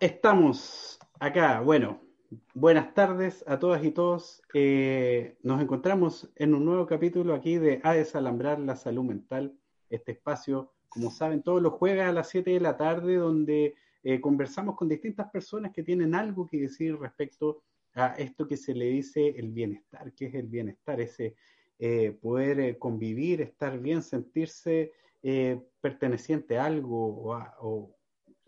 Estamos acá, bueno, buenas tardes a todas y todos. Eh, nos encontramos en un nuevo capítulo aquí de A Desalambrar la Salud Mental, este espacio, como saben, todos los jueves a las 7 de la tarde, donde eh, conversamos con distintas personas que tienen algo que decir respecto a esto que se le dice el bienestar, que es el bienestar, ese eh, poder convivir, estar bien, sentirse perteneciente a algo o, a, o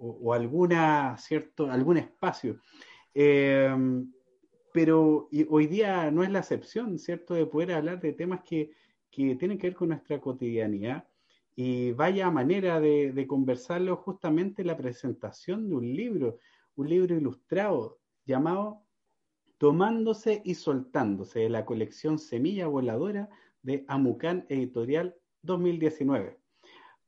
o, alguna, cierto, algún espacio. Eh, pero hoy día no es la excepción, ¿cierto?, de poder hablar de temas que, que tienen que ver con nuestra cotidianidad. Y vaya manera de, de, conversarlo justamente la presentación de un libro, un libro ilustrado llamado Tomándose y Soltándose, de la colección Semilla Voladora de Amucán Editorial 2019.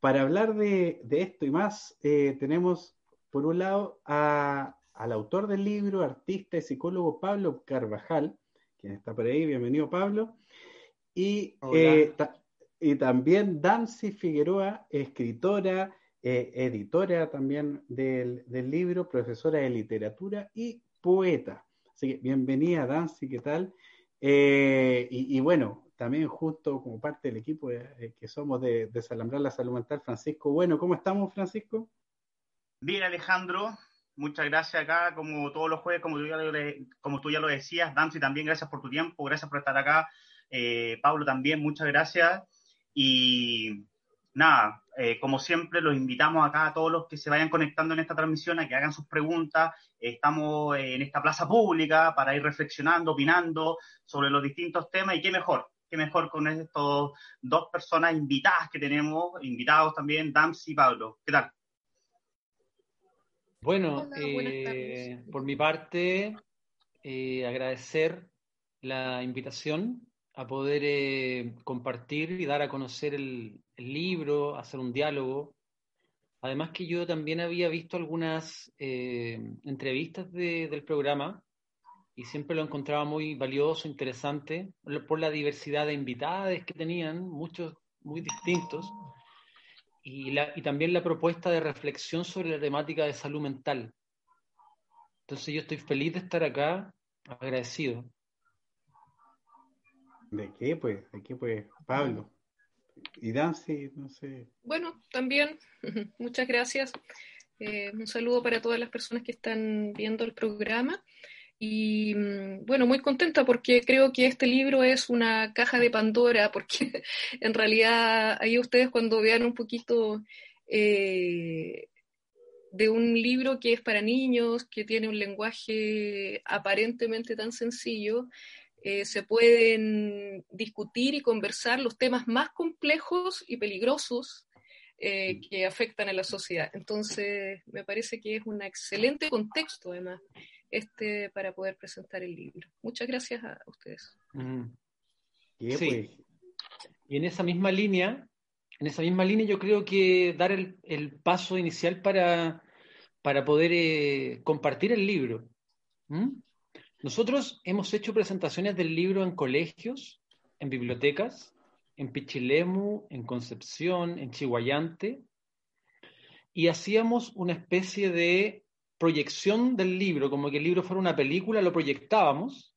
Para hablar de, esto y más, eh, tenemos por un lado al autor del libro, artista y psicólogo Pablo Carvajal, quien está por ahí, bienvenido Pablo, y, eh, y también Dancy Figueroa, escritora, eh, editora también del, libro, profesora de literatura y poeta. Así que bienvenida Dancy, ¿qué tal? y, bueno, también justo como parte del equipo eh, que somos de Desalambrar la Salud Mental, Francisco. Bueno, ¿cómo estamos, Francisco? Bien, Alejandro. Muchas gracias acá, como todos los jueves, como tú ya lo, como tú ya lo decías. Dancy, también gracias por tu tiempo, gracias por estar acá. Eh, Pablo también, muchas gracias. Y nada, eh, como siempre, los invitamos acá a todos los que se vayan conectando en esta transmisión a que hagan sus preguntas. estamos en esta plaza pública para ir reflexionando, opinando sobre los distintos temas y qué mejor qué mejor con estos dos personas invitadas que tenemos, invitados también, Dams y Pablo. ¿Qué tal? Bueno, eh, por mi parte, eh, agradecer la invitación a poder eh, compartir y dar a conocer el, libro, hacer un diálogo. Además que yo también había visto algunas entrevistas del programa y siempre lo encontraba muy valioso, interesante, por la diversidad de invitados que tenían, muchos muy distintos, y, la, y también la propuesta de reflexión sobre la temática de salud mental. Entonces yo estoy feliz de estar acá, agradecido. ¿De qué pues? ¿De qué pues, Pablo? Y Dancy, no sé. Bueno, también, muchas gracias. Eh, un saludo para todas las personas que están viendo el programa. Y mm, bueno, muy contenta porque creo que este libro es una caja de Pandora, porque en realidad ahí ustedes cuando vean un poquito eh, de un libro que es para niños, que tiene un lenguaje aparentemente tan sencillo, eh, se pueden discutir y conversar los temas más complejos y peligrosos eh, que afectan a la sociedad. Entonces, me parece que es un excelente contexto, además, este, para poder presentar el libro. Muchas gracias a ustedes. Pues. Y en esa misma línea, en esa misma línea yo creo que dar el, paso inicial para, para poder eh, compartir el libro. Nosotros hemos hecho presentaciones del libro en colegios, en bibliotecas, en Pichilemu, en Concepción, en Chihuayante, y hacíamos una especie de proyección del libro, como que el libro fuera una película, lo proyectábamos,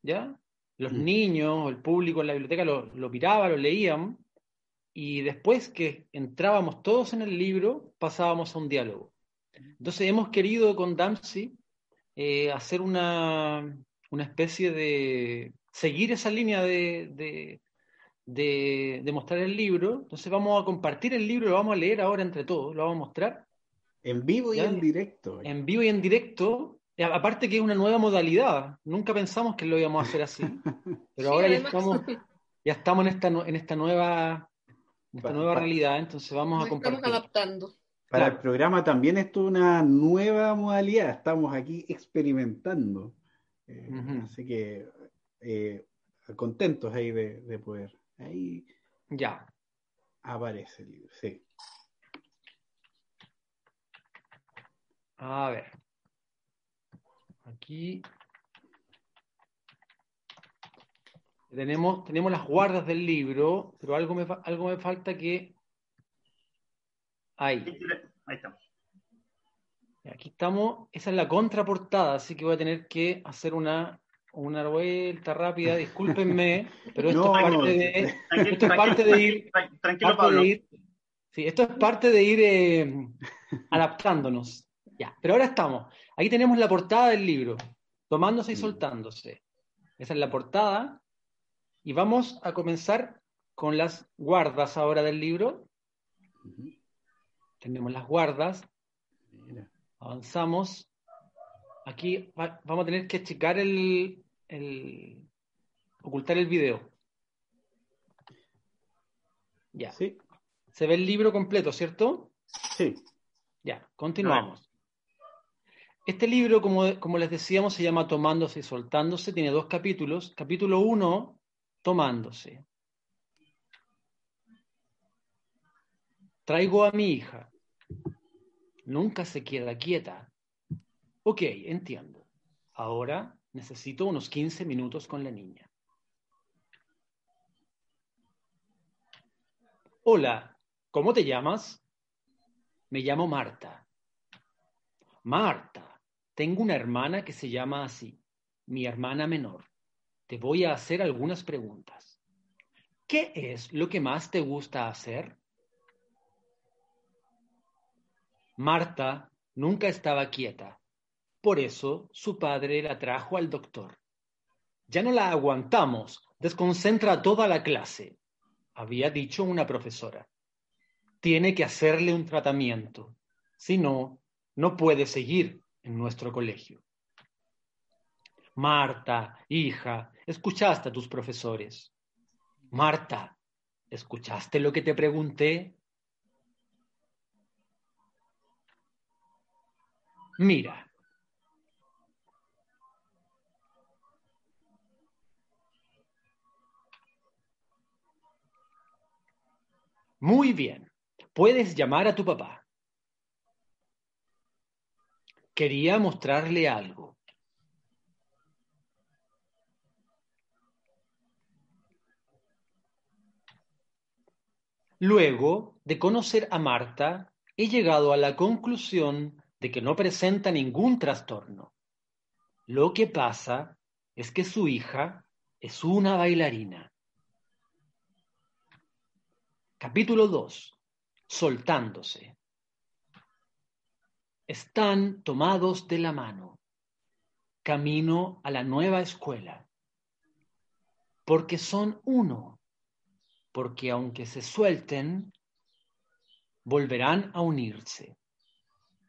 ¿ya? Los mm. niños, el público en la biblioteca lo, lo miraba, lo leían, y después que entrábamos todos en el libro, pasábamos a un diálogo. Entonces hemos querido con Dempsey eh, hacer una, una, especie de... seguir esa línea de, de, de, mostrar el libro. Entonces vamos a compartir el libro, lo vamos a leer ahora entre todos, lo vamos a mostrar. En vivo y en directo. En vivo y en directo. Aparte que es una nueva modalidad. Nunca pensamos que lo íbamos a hacer así. Pero ahora ya estamos, ya estamos en esta, en esta nueva, esta nueva realidad. Entonces vamos a compartir. Estamos adaptando. Para el programa también es una nueva modalidad. Estamos aquí experimentando. Eh, así que eh, contentos ahí de, de poder. Ahí ya aparece el libro. Sí. A ver. Aquí tenemos, tenemos las guardas del libro, pero algo me, algo me falta que... Ahí. Ahí estamos. Aquí estamos, esa es la contraportada, así que voy a tener que hacer una, una vuelta rápida, discúlpenme, pero esto es parte de, esto es parte de ir, Tranquilo, Pablo. sí, esto es parte de ir eh, adaptándonos. Ya, pero ahora estamos. Ahí tenemos la portada del libro, tomándose y soltándose. Esa es la portada. Y vamos a comenzar con las guardas ahora del libro. Tenemos las guardas. Avanzamos. Aquí vamos a tener que checar el, el, ocultar el video. Ya. Sí. Se ve el libro completo, ¿cierto? Sí. Ya, continuamos. Este libro, como, les decíamos, se llama Tomándose y Soltándose. Tiene dos capítulos. Capítulo 1, Tomándose. Traigo a mi hija. Nunca se queda quieta. Ok, entiendo. Ahora necesito unos 15 minutos con la niña. Hola, ¿cómo te llamas? Me llamo Marta. Marta, tengo una hermana que se llama así, mi hermana menor. Te voy a hacer algunas preguntas. ¿Qué es lo que más te gusta hacer? Marta nunca estaba quieta. Por eso su padre la trajo al doctor. Ya no la aguantamos, desconcentra a toda la clase, había dicho una profesora. Tiene que hacerle un tratamiento. Si no, no puede seguir en nuestro colegio. Marta, hija, escuchaste a tus profesores. Marta, ¿escuchaste lo que te pregunté? Mira. Muy bien. Puedes llamar a tu papá. Quería mostrarle algo. Luego de conocer a Marta, he llegado a la conclusión de que no presenta ningún trastorno. Lo que pasa es que su hija es una bailarina. Capítulo 2. Soltándose. Están tomados de la mano, camino a la nueva escuela, porque son uno, porque aunque se suelten, volverán a unirse,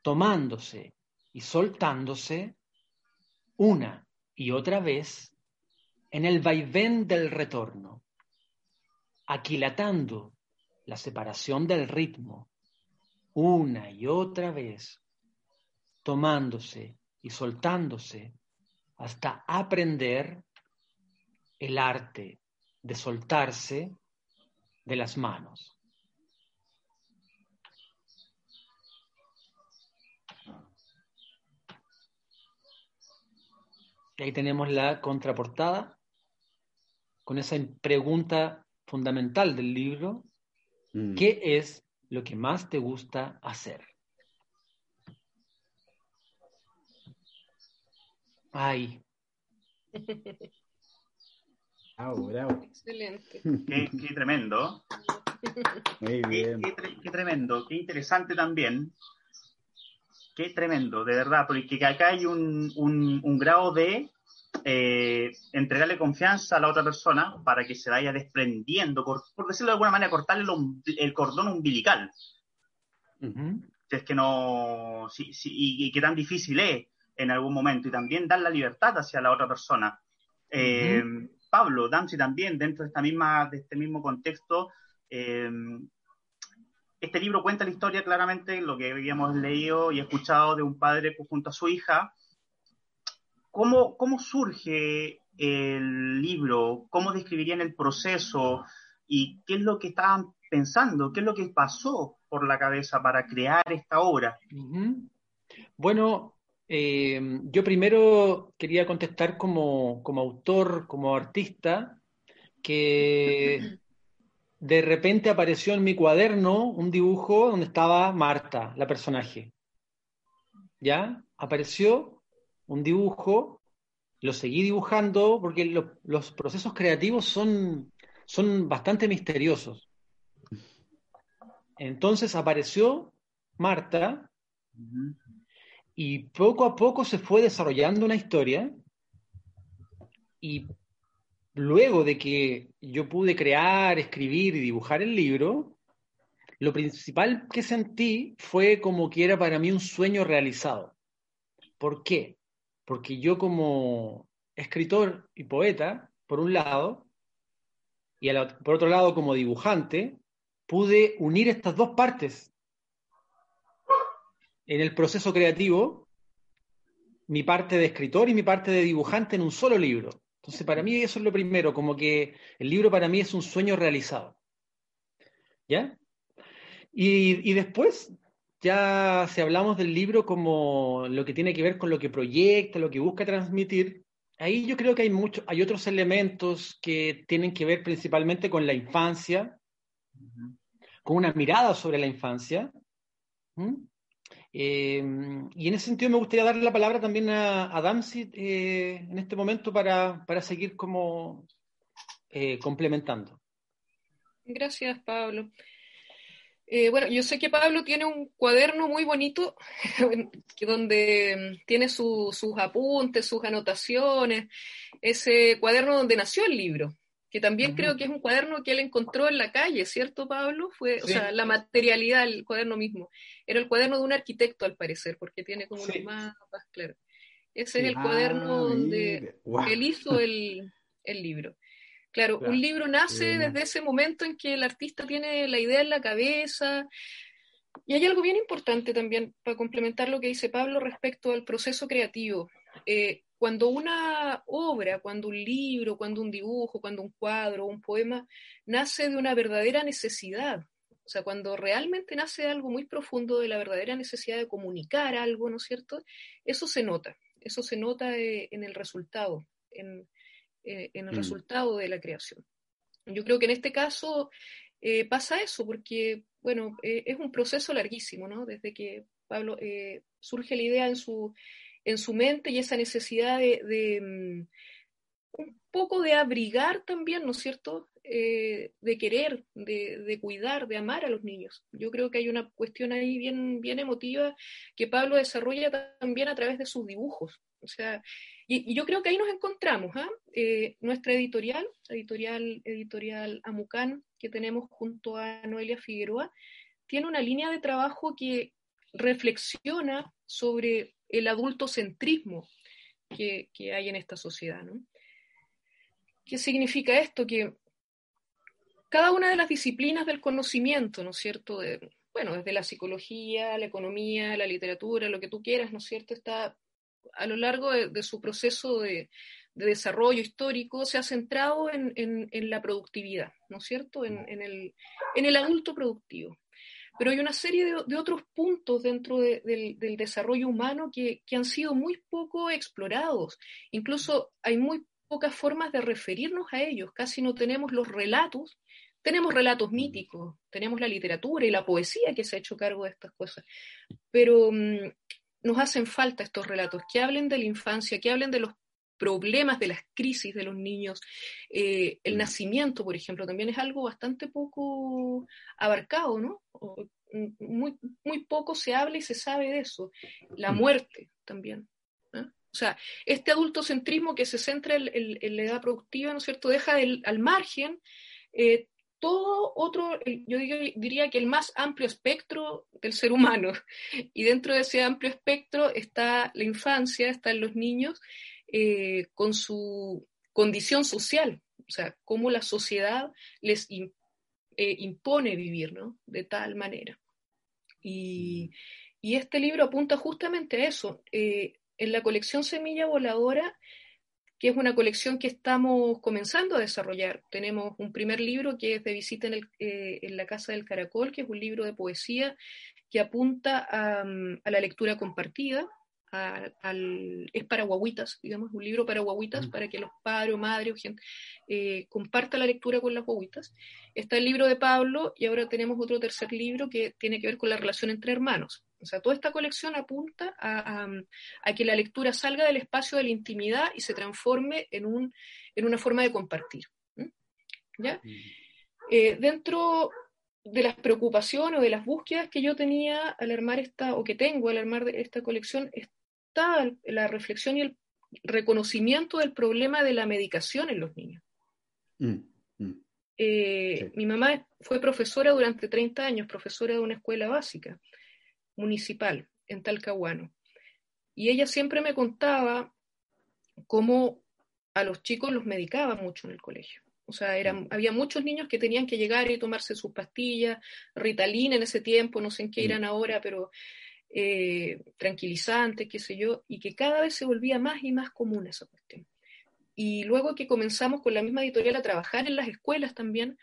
tomándose y soltándose una y otra vez en el vaivén del retorno, aquilatando la separación del ritmo una y otra vez, tomándose y soltándose hasta aprender el arte de soltarse de las manos. Y ahí tenemos la contraportada con esa pregunta fundamental del libro, mm. ¿qué es lo que más te gusta hacer? Ay. Bravo, bravo. Excelente. Qué, qué tremendo. Muy bien. Qué, qué, qué, tremendo, qué interesante también. Qué tremendo, de verdad, porque acá hay un, un, un grado de eh, entregarle confianza a la otra persona para que se vaya desprendiendo, por, por decirlo de alguna manera, cortarle el, el cordón umbilical. Uh -huh. Es que no, sí, sí, y, y qué tan difícil es en algún momento, y también dar la libertad hacia la otra persona. Eh, uh -huh. Pablo, Dancy también, dentro de, esta misma, de este mismo contexto, eh, este libro cuenta la historia claramente, lo que habíamos leído y escuchado de un padre junto a su hija. ¿Cómo, cómo surge el libro? ¿Cómo describirían el proceso? ¿Y qué es lo que estaban pensando? ¿Qué es lo que pasó por la cabeza para crear esta obra? Uh -huh. Bueno, eh, yo primero quería contestar como, como autor, como artista, que de repente apareció en mi cuaderno un dibujo donde estaba Marta, la personaje. ¿ya? Apareció un dibujo, lo seguí dibujando porque los procesos creativos son, son bastante misteriosos. Entonces apareció Marta y poco a poco se fue desarrollando una historia y luego de que yo pude crear, escribir y dibujar el libro, lo principal que sentí fue como que era para mí un sueño realizado. ¿Por qué? Porque yo como escritor y poeta, por un lado, y por otro lado como dibujante, pude unir estas dos partes en el proceso creativo, mi parte de escritor y mi parte de dibujante en un solo libro. Entonces, para mí eso es lo primero, como que el libro para mí es un sueño realizado. ¿Ya? Y, después, ya si hablamos del libro como lo que tiene que ver con lo que proyecta, lo que busca transmitir, ahí yo creo que hay mucho, hay otros elementos que tienen que ver principalmente con la infancia, con una mirada sobre la infancia. Eh, y en ese sentido me gustaría darle la palabra también a, a Damsi eh, en este momento para, para seguir como eh, complementando. Gracias, Pablo. bueno, yo sé que Pablo tiene un cuaderno muy bonito donde tiene sus apuntes, sus anotaciones, ese cuaderno donde nació el libro que también creo que es un cuaderno que él encontró en la calle, ¿cierto, Pablo? Fue, o sea, la materialidad del cuaderno mismo. Era el cuaderno de un arquitecto, al parecer, porque tiene como los mapas, claro. Ese es el cuaderno ah, donde él hizo el, libro. Claro, un libro nace desde ese momento en que el artista tiene la idea en la cabeza. Y hay algo bien importante también para complementar lo que dice Pablo respecto al proceso creativo. Eh, cuando una obra, cuando un libro, cuando un dibujo, cuando un cuadro, un poema, nace de una verdadera necesidad, o sea, cuando realmente nace algo muy profundo de la verdadera necesidad de comunicar algo, ¿no es cierto? Eso se nota, eso se nota eh, en el resultado, en, eh, el mm. resultado de la creación. Yo creo que en este caso eh, pasa eso, porque, bueno, es un proceso larguísimo, ¿no? Desde que Pablo surge la idea en su, en su mente y esa necesidad de, mm, un poco de abrigar también, ¿no es cierto? Eh, de querer, de, cuidar, de amar a los niños. Yo creo que hay una cuestión ahí bien, bien emotiva que Pablo desarrolla también a través de sus dibujos. O sea, y, yo creo que ahí nos encontramos, ¿ah? eh, nuestra editorial, editorial, editorial Amucán, que tenemos junto a Noelia Figueroa, tiene una línea de trabajo que reflexiona sobre el adultocentrismo que, que hay en esta sociedad. ¿no? ¿Qué significa esto? Que cada una de las disciplinas del conocimiento, ¿no es cierto? bueno, desde la psicología, la economía, la literatura, lo que tú quieras, ¿no es cierto? Está a lo largo de, su proceso de, desarrollo histórico, se ha centrado en, la productividad, ¿no es cierto? En, el, en el adulto productivo. Pero hay una serie de, otros puntos dentro del, desarrollo humano que, han sido muy poco explorados. Incluso hay muy pocas formas de referirnos a ellos. Casi no tenemos los relatos. Tenemos relatos míticos, tenemos la literatura y la poesía que se ha hecho cargo de estas cosas. Pero mm, nos hacen falta estos relatos que hablen de la infancia, que hablen de los problemas de las crisis de los niños. Eh, el mm. nacimiento, por ejemplo, también es algo bastante poco abarcado, ¿no? Mm, muy, muy poco se habla y se sabe de eso. La mm. muerte también. O sea, este adultocentrismo que se centra en, la edad productiva, ¿no es cierto?, deja al margen eh, todo otro, yo diría que el más amplio espectro del ser humano. Y dentro de ese amplio espectro está la infancia, están los niños, eh, con su condición social, o sea, cómo la sociedad les eh, impone vivir, ¿no? De tal manera. Y, este libro apunta justamente a eso. Eh, en la colección Semilla Voladora, que es una colección que estamos comenzando a desarrollar, tenemos un primer libro que es de visita en, en la Casa del Caracol, que es un libro de poesía que apunta a la lectura compartida, es para guaguitas, digamos, un libro para guaguitas, mm. para que los padres o madres o gente eh, comparta la lectura con las guaguitas. Está el libro de Pablo y ahora tenemos otro tercer libro que tiene que ver con la relación entre hermanos. O sea, toda esta colección apunta a, que la lectura salga del espacio de la intimidad y se transforme en, un, en una forma de compartir. ¿Ya? Mm. Eh, dentro de las preocupaciones o de las búsquedas que yo tenía al armar esta, o que tengo al armar esta colección, está la reflexión y el reconocimiento del problema de la medicación en los niños. Mm, mm. Eh, mi mamá fue profesora durante 30 años, profesora de una escuela básica municipal en Talcahuano. Y ella siempre me contaba cómo a los chicos los medicaban mucho en el colegio. O sea, eran, mm. había muchos niños que tenían que llegar y tomarse sus pastillas, Ritalin en ese tiempo, no sé en qué irán ahora, pero eh, tranquilizantes, qué sé yo, y que cada vez se volvía más y más común esa cuestión. Y luego que comenzamos con la misma editorial a trabajar en las escuelas también,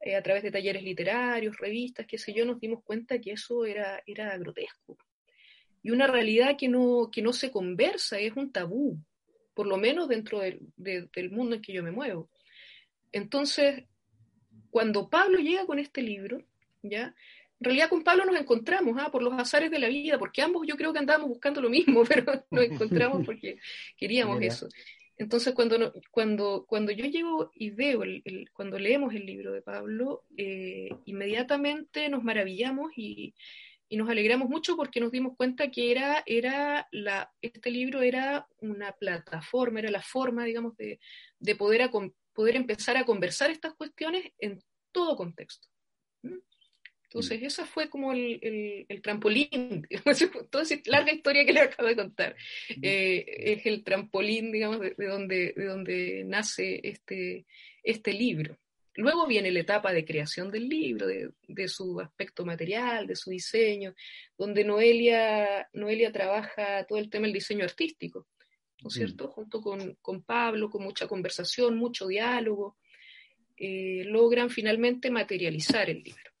eh, a través de talleres literarios, revistas, qué sé yo, nos dimos cuenta que eso era, era grotesco. Y una realidad que no, que no se conversa, es un tabú, por lo menos dentro del, del mundo en que yo me muevo. Entonces, cuando Pablo llega con este libro, ¿ya? En realidad con Pablo nos encontramos, ¿ah? por los azares de la vida, porque ambos yo creo que andábamos buscando lo mismo, pero nos encontramos porque queríamos eso. Entonces, cuando, cuando, cuando yo llego y veo, el, cuando leemos el libro de Pablo, eh, inmediatamente nos maravillamos y, y, nos alegramos mucho porque nos dimos cuenta que era, era la, este libro era una plataforma, era la forma, digamos, de, de poder, poder empezar a conversar estas cuestiones en todo contexto. Entonces, mm. esa fue como el, el, trampolín, toda esa larga historia que le acabo de contar, mm. eh, es el trampolín, digamos, de, donde, de donde nace este, este libro. Luego viene la etapa de creación del libro, de, de, su aspecto material, de su diseño, donde Noelia, Noelia trabaja todo el tema del diseño artístico, ¿no es mm. cierto? Junto con, con, Pablo, con mucha conversación, mucho diálogo, eh, logran finalmente materializar el libro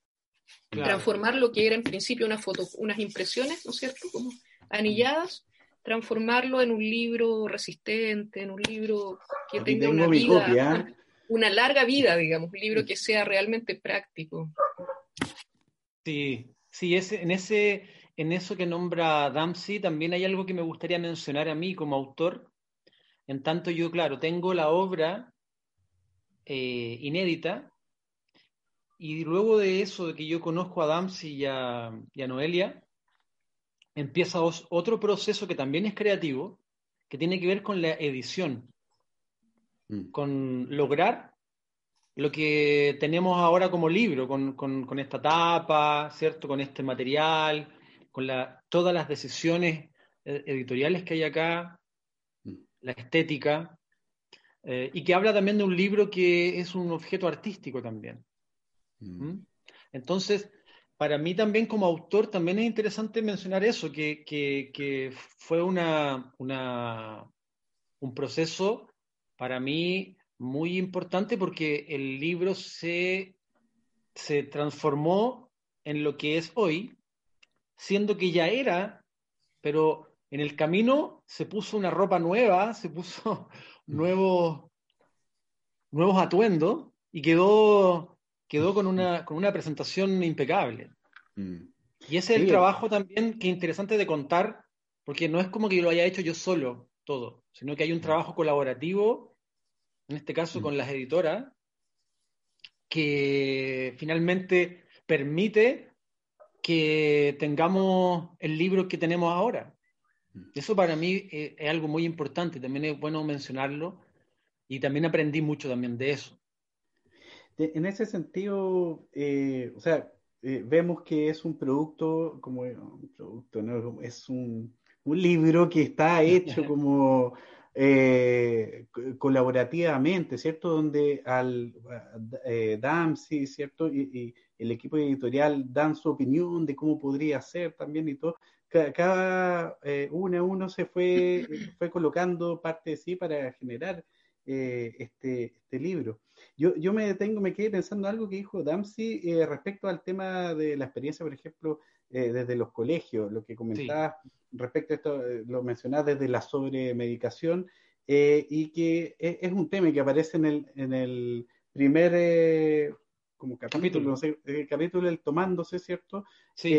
transformar lo que era en principio una foto, unas impresiones, ¿no es cierto? Como anilladas, transformarlo en un libro resistente, en un libro que tenga una vida, una larga vida, digamos, un libro que sea realmente práctico. Sí, sí, en ese, en eso que nombra Dempsey también hay algo que me gustaría mencionar a mí como autor. En tanto yo, claro, tengo la obra eh, inédita, y luego de eso, de que yo conozco a Damsi y a, Noelia, empieza otro proceso que también es creativo, que tiene que ver con la edición, mm. con lograr lo que tenemos ahora como libro, con, esta tapa, ¿cierto? Con este material, con la, todas las decisiones eh, editoriales que hay acá, mm. la estética, eh, y que habla también de un libro que es un objeto artístico también. ¿Mm? Entonces, para mí también como autor, también es interesante mencionar eso, que, fue una, un proceso para mí muy importante porque el libro se, se transformó en lo que es hoy, siendo que ya era, pero en el camino se puso una ropa nueva, se puso nuevos, nuevos atuendos y quedó quedó con una, con una presentación impecable. Mm. Y ese es el trabajo también que es interesante de contar, porque no es como que lo haya hecho yo solo todo, sino que hay un mm. trabajo colaborativo, en este caso con mm. las editoras, que finalmente permite que tengamos el libro que tenemos ahora. Eso para mí eh, es algo muy importante, también es bueno mencionarlo y también aprendí mucho también de eso en ese sentido, eh, o sea, eh, vemos que es un producto, como un producto, ¿no? es un, un libro que está hecho como eh, colaborativamente, ¿cierto? Donde al eh, Damsi, ¿cierto? Y, el equipo editorial dan su opinión de cómo podría ser también y todo. Cada, uno a uno se fue, fue colocando parte de sí para generar este, este libro. Yo, yo me detengo, me quedé pensando algo que dijo Damsi eh, respecto al tema de la experiencia, por ejemplo, eh, desde los colegios, lo que comentabas respecto a esto, eh, lo mencionabas desde la sobremedicación, y que e, es, un tema que aparece en el, en el primer como capítulo, no sé, el capítulo del tomándose, ¿cierto? Sí.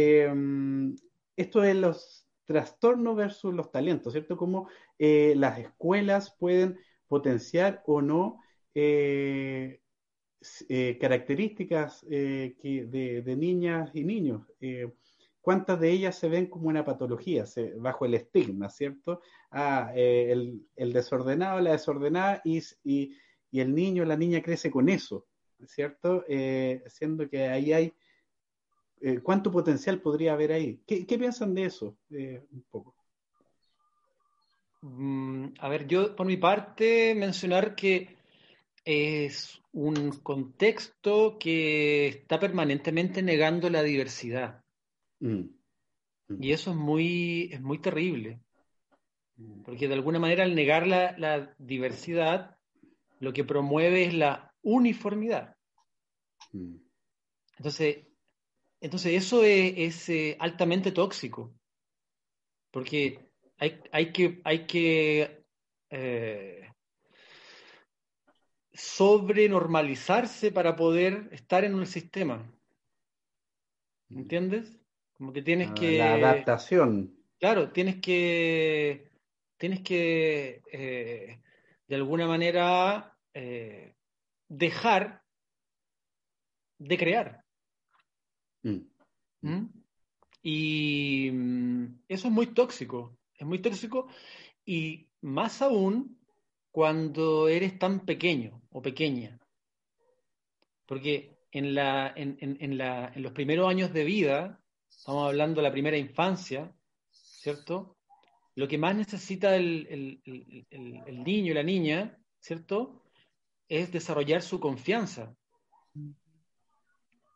Esto es los trastornos versus los talentos, ¿cierto? Cómo eh, las escuelas pueden potenciar o no eh, eh, características de, niñas y niños. ¿Cuántas de ellas se ven como una patología bajo el estigma, ¿cierto? Ah, el, desordenado, la desordenada y, el niño, la niña crece con eso, ¿cierto? siendo que ahí hay eh, ¿cuánto potencial podría haber ahí? ¿Qué, piensan de eso? Eh, un poco. Mm, a ver, yo por mi parte mencionar que es un contexto que está permanentemente negando la diversidad. Mm. Mm. Y eso es muy, es muy terrible. Porque de alguna manera al negar la, la diversidad, lo que promueve es la uniformidad. Entonces, entonces eso es, eh, altamente tóxico, porque hay, hay que, hay que eh, sobrenormalizarse para poder estar en un sistema. ¿Entiendes? Como que tienes ah, que... La adaptación. Claro, tienes que... Tienes que, eh, de alguna manera, dejar de crear. Mm. ¿Mm? Y mm, eso es muy tóxico, es muy tóxico y más aún cuando eres tan pequeño o pequeña. Porque en, la, en, en, la, en los primeros años de vida, estamos hablando de la primera infancia, ¿cierto? Lo que más necesita el, el, el, el niño y la niña, ¿cierto? Es desarrollar su confianza.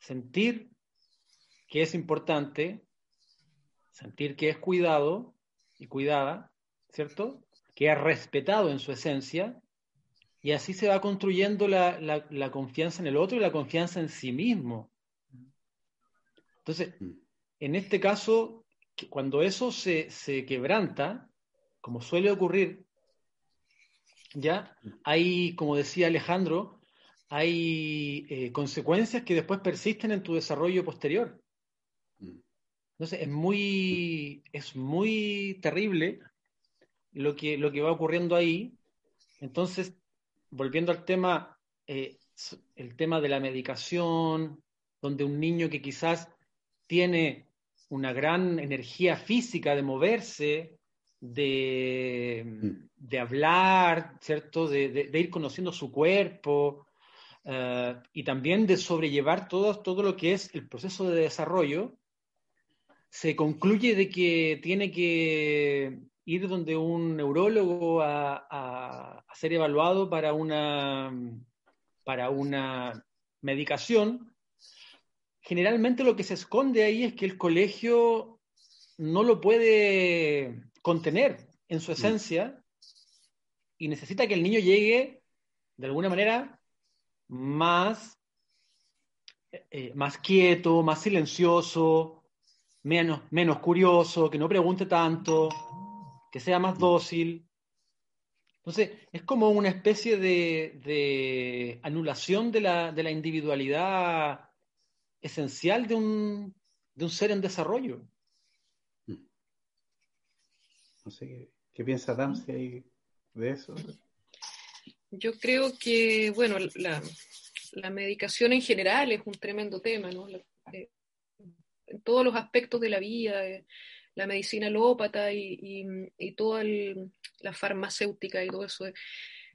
Sentir que es importante, sentir que es cuidado y cuidada, ¿cierto? Que es respetado en su esencia, y así se va construyendo la, confianza en el otro y la confianza en sí mismo. Entonces, mm. en este caso, cuando eso se, quebranta, como suele ocurrir, ya hay, como decía Alejandro, hay eh, consecuencias que después persisten en tu desarrollo posterior. Entonces es muy, es muy terrible lo que, lo que va ocurriendo ahí. Entonces, volviendo al tema, eh, el tema de la medicación, donde un niño que quizás tiene una gran energía física de moverse, de, mm. hablar, ¿cierto? De, ir conociendo su cuerpo eh, y también de sobrellevar todo, todo lo que es el proceso de desarrollo, se concluye de que tiene que ir donde un neurólogo a, ser evaluado para una, para una medicación, generalmente lo que se esconde ahí es que el colegio no lo puede contener en su mm. esencia y necesita que el niño llegue de alguna manera más, eh, más quieto, más silencioso, menos, menos curioso, que no pregunte tanto, que sea más dócil. Entonces, es como una especie de, anulación de la, de la, individualidad esencial de un, de un ser en desarrollo. No sé, ¿qué, piensa Damsi de eso? Yo creo que, bueno, la, la, medicación en general es un tremendo tema, ¿no? Eh, en todos los aspectos de la vida, eh, la medicina alópata y, y, toda la farmacéutica y todo eso,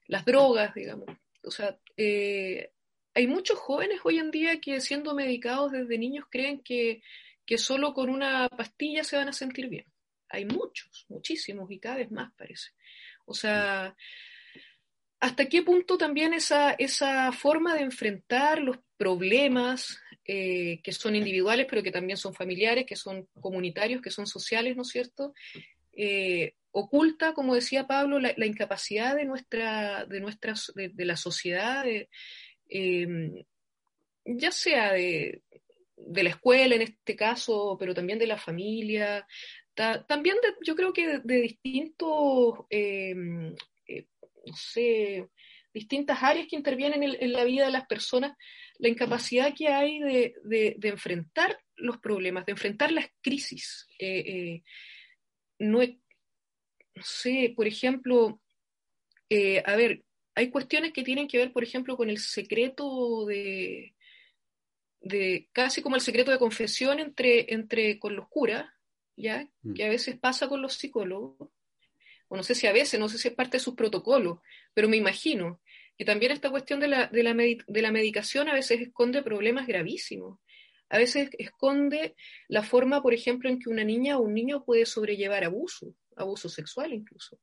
las drogas, digamos. O sea, eh, hay muchos jóvenes hoy en día que siendo medicados desde niños creen que, que solo con una pastilla se van a sentir bien. Hay muchos, muchísimos y cada vez más parece. O sea, ¿hasta qué punto también esa, esa forma de enfrentar los problemas eh, que son individuales, pero que también son familiares, que son comunitarios, que son sociales, ¿no es cierto? Eh, oculta, como decía Pablo, la, incapacidad de nuestra, de de, la sociedad, em, ya sea de, la escuela en este caso, pero también de la familia, también yo creo que de, distintos, em, no sé, distintas áreas que intervienen en, la vida de las personas, la incapacidad que hay de, enfrentar los problemas, de enfrentar las crisis. Eh, eh, no, sé, por ejemplo, eh, a ver, hay cuestiones que tienen que ver, por ejemplo, con el secreto de, de casi como el secreto de confesión entre, entre con los curas, ¿ya? Mm. Que a veces pasa con los psicólogos, o no sé si a veces, no sé si es parte de sus protocolos, pero me imagino que también esta cuestión de la, de la, de la medicación a veces esconde problemas gravísimos. A veces esconde la forma, por ejemplo, en que una niña o un niño puede sobrellevar abuso, abuso sexual incluso,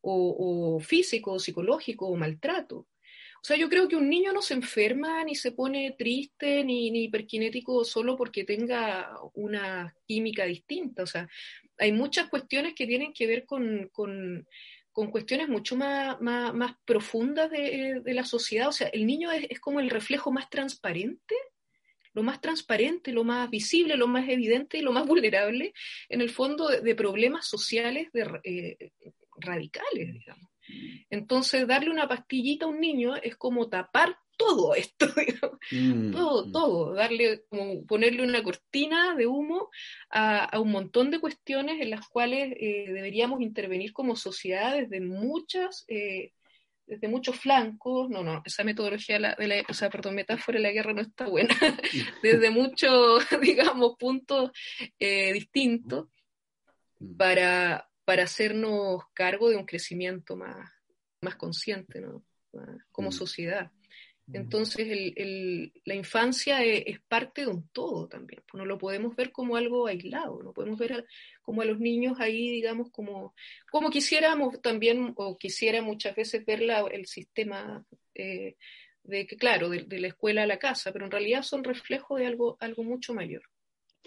o, físico, o psicológico, o maltrato. O sea, yo creo que un niño no se enferma, ni se pone triste, ni, ni hiperkinético solo porque tenga una química distinta. O sea, hay muchas cuestiones que tienen que ver con, con, con cuestiones mucho más, más, profundas de, de, la sociedad. O sea, el niño es, es, como el reflejo más transparente, lo más transparente, lo más visible, lo más evidente y lo más vulnerable, en el fondo, de, de problemas sociales de, eh, radicales, digamos. Entonces, darle una pastillita a un niño es como tapar todo esto, mm, todo, mm. todo, darle, como ponerle una cortina de humo a, un montón de cuestiones en las cuales eh, deberíamos intervenir como sociedad desde muchas, eh, desde muchos flancos, no, no, esa metodología de la, o sea, perdón, metáfora de la guerra no está buena, desde muchos, digamos, puntos eh, distintos mm. para, para hacernos cargo de un crecimiento más, más consciente, ¿no? como mm. sociedad. Entonces, el, el, la infancia es, es, parte de un todo también. Pues no lo podemos ver como algo aislado, no podemos ver como a los niños ahí, digamos, como, como quisiéramos también, o quisiera muchas veces ver la, el sistema eh, de que, claro, de, de, la escuela a la casa, pero en realidad son reflejos de algo, algo mucho mayor.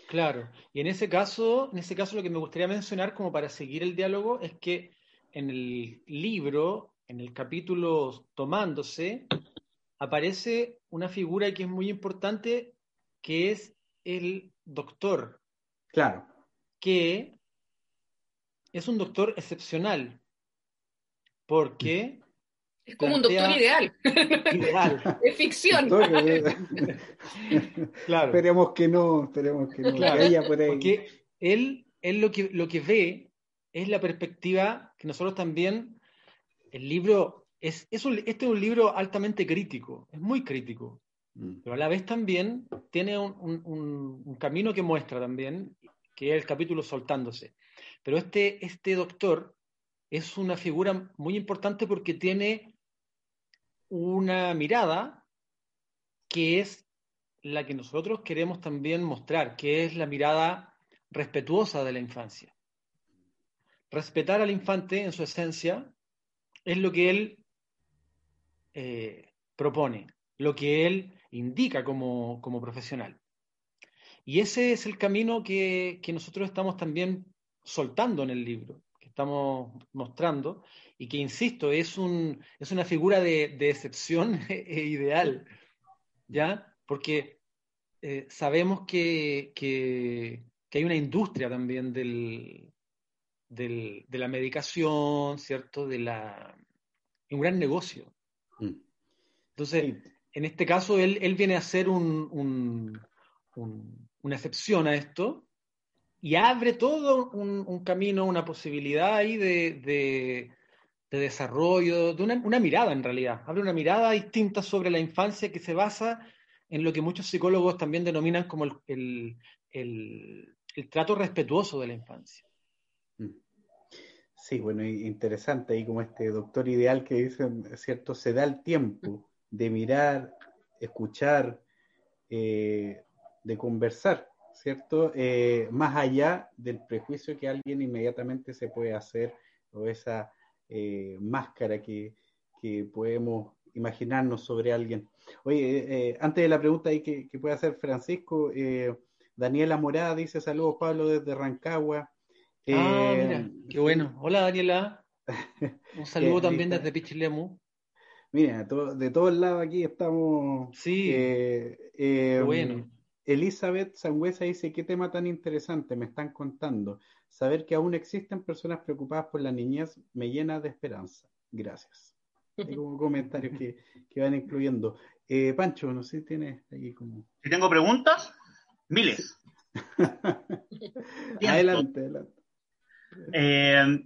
Claro, y en ese caso, en ese caso lo que me gustaría mencionar como para seguir el diálogo es que en el libro, en el capítulo Tomándose, aparece una figura que es muy importante, que es el doctor. Claro. Que es un doctor excepcional, porque es como un doctor ideal. Ideal. es ficción. claro. Esperemos que no, esperemos que no. Claro, Porque él, él lo, que, lo que ve es la perspectiva que nosotros también, el libro, es, es un, este es un libro altamente crítico, es muy crítico, mm. pero a la vez también tiene un, un, un, camino que muestra también, que es el capítulo soltándose. Pero este, este doctor es una figura muy importante porque tiene una mirada que es la que nosotros queremos también mostrar, que es la mirada respetuosa de la infancia. Respetar al infante en su esencia es lo que él eh, propone, lo que él indica como, como, profesional. Y ese es el camino que, que nosotros estamos también soltando en el libro, que estamos mostrando, y que, insisto, es, un, es una figura de, de excepción e ideal, ¿ya? Porque eh, sabemos que, que, que, hay una industria también del, del, de la medicación, ¿cierto? De la, un gran negocio. Entonces, en este caso, él, él viene a ser un, un, un, una excepción a esto y abre todo un, camino, una posibilidad ahí de, de desarrollo, de una, mirada en realidad. Abre una mirada distinta sobre la infancia que se basa en lo que muchos psicólogos también denominan como el, trato respetuoso de la infancia. Mm. Sí, bueno, interesante y como este doctor ideal que dice, ¿cierto? Se da el tiempo de mirar, escuchar, eh, de conversar, ¿cierto? Eh, más allá del prejuicio que alguien inmediatamente se puede hacer o esa eh, máscara que, que, podemos imaginarnos sobre alguien. Oye, antes de la pregunta ahí que, que puede hacer Francisco, Daniela Morada dice saludos Pablo desde Rancagua. ah, mira, qué bueno. Hola Daniela. Un saludo también desde Pichilemu. Mira, de todos lados aquí estamos. Sí. bueno. Elizabeth Sangüesa dice, qué tema tan interesante me están contando. Saber que aún existen personas preocupadas por la niñez me llena de esperanza. Gracias. hay como comentarios que, que van incluyendo. Eh, Pancho, no sé si tienes ahí como... Si tengo preguntas, miles. adelante, adelante. Eh,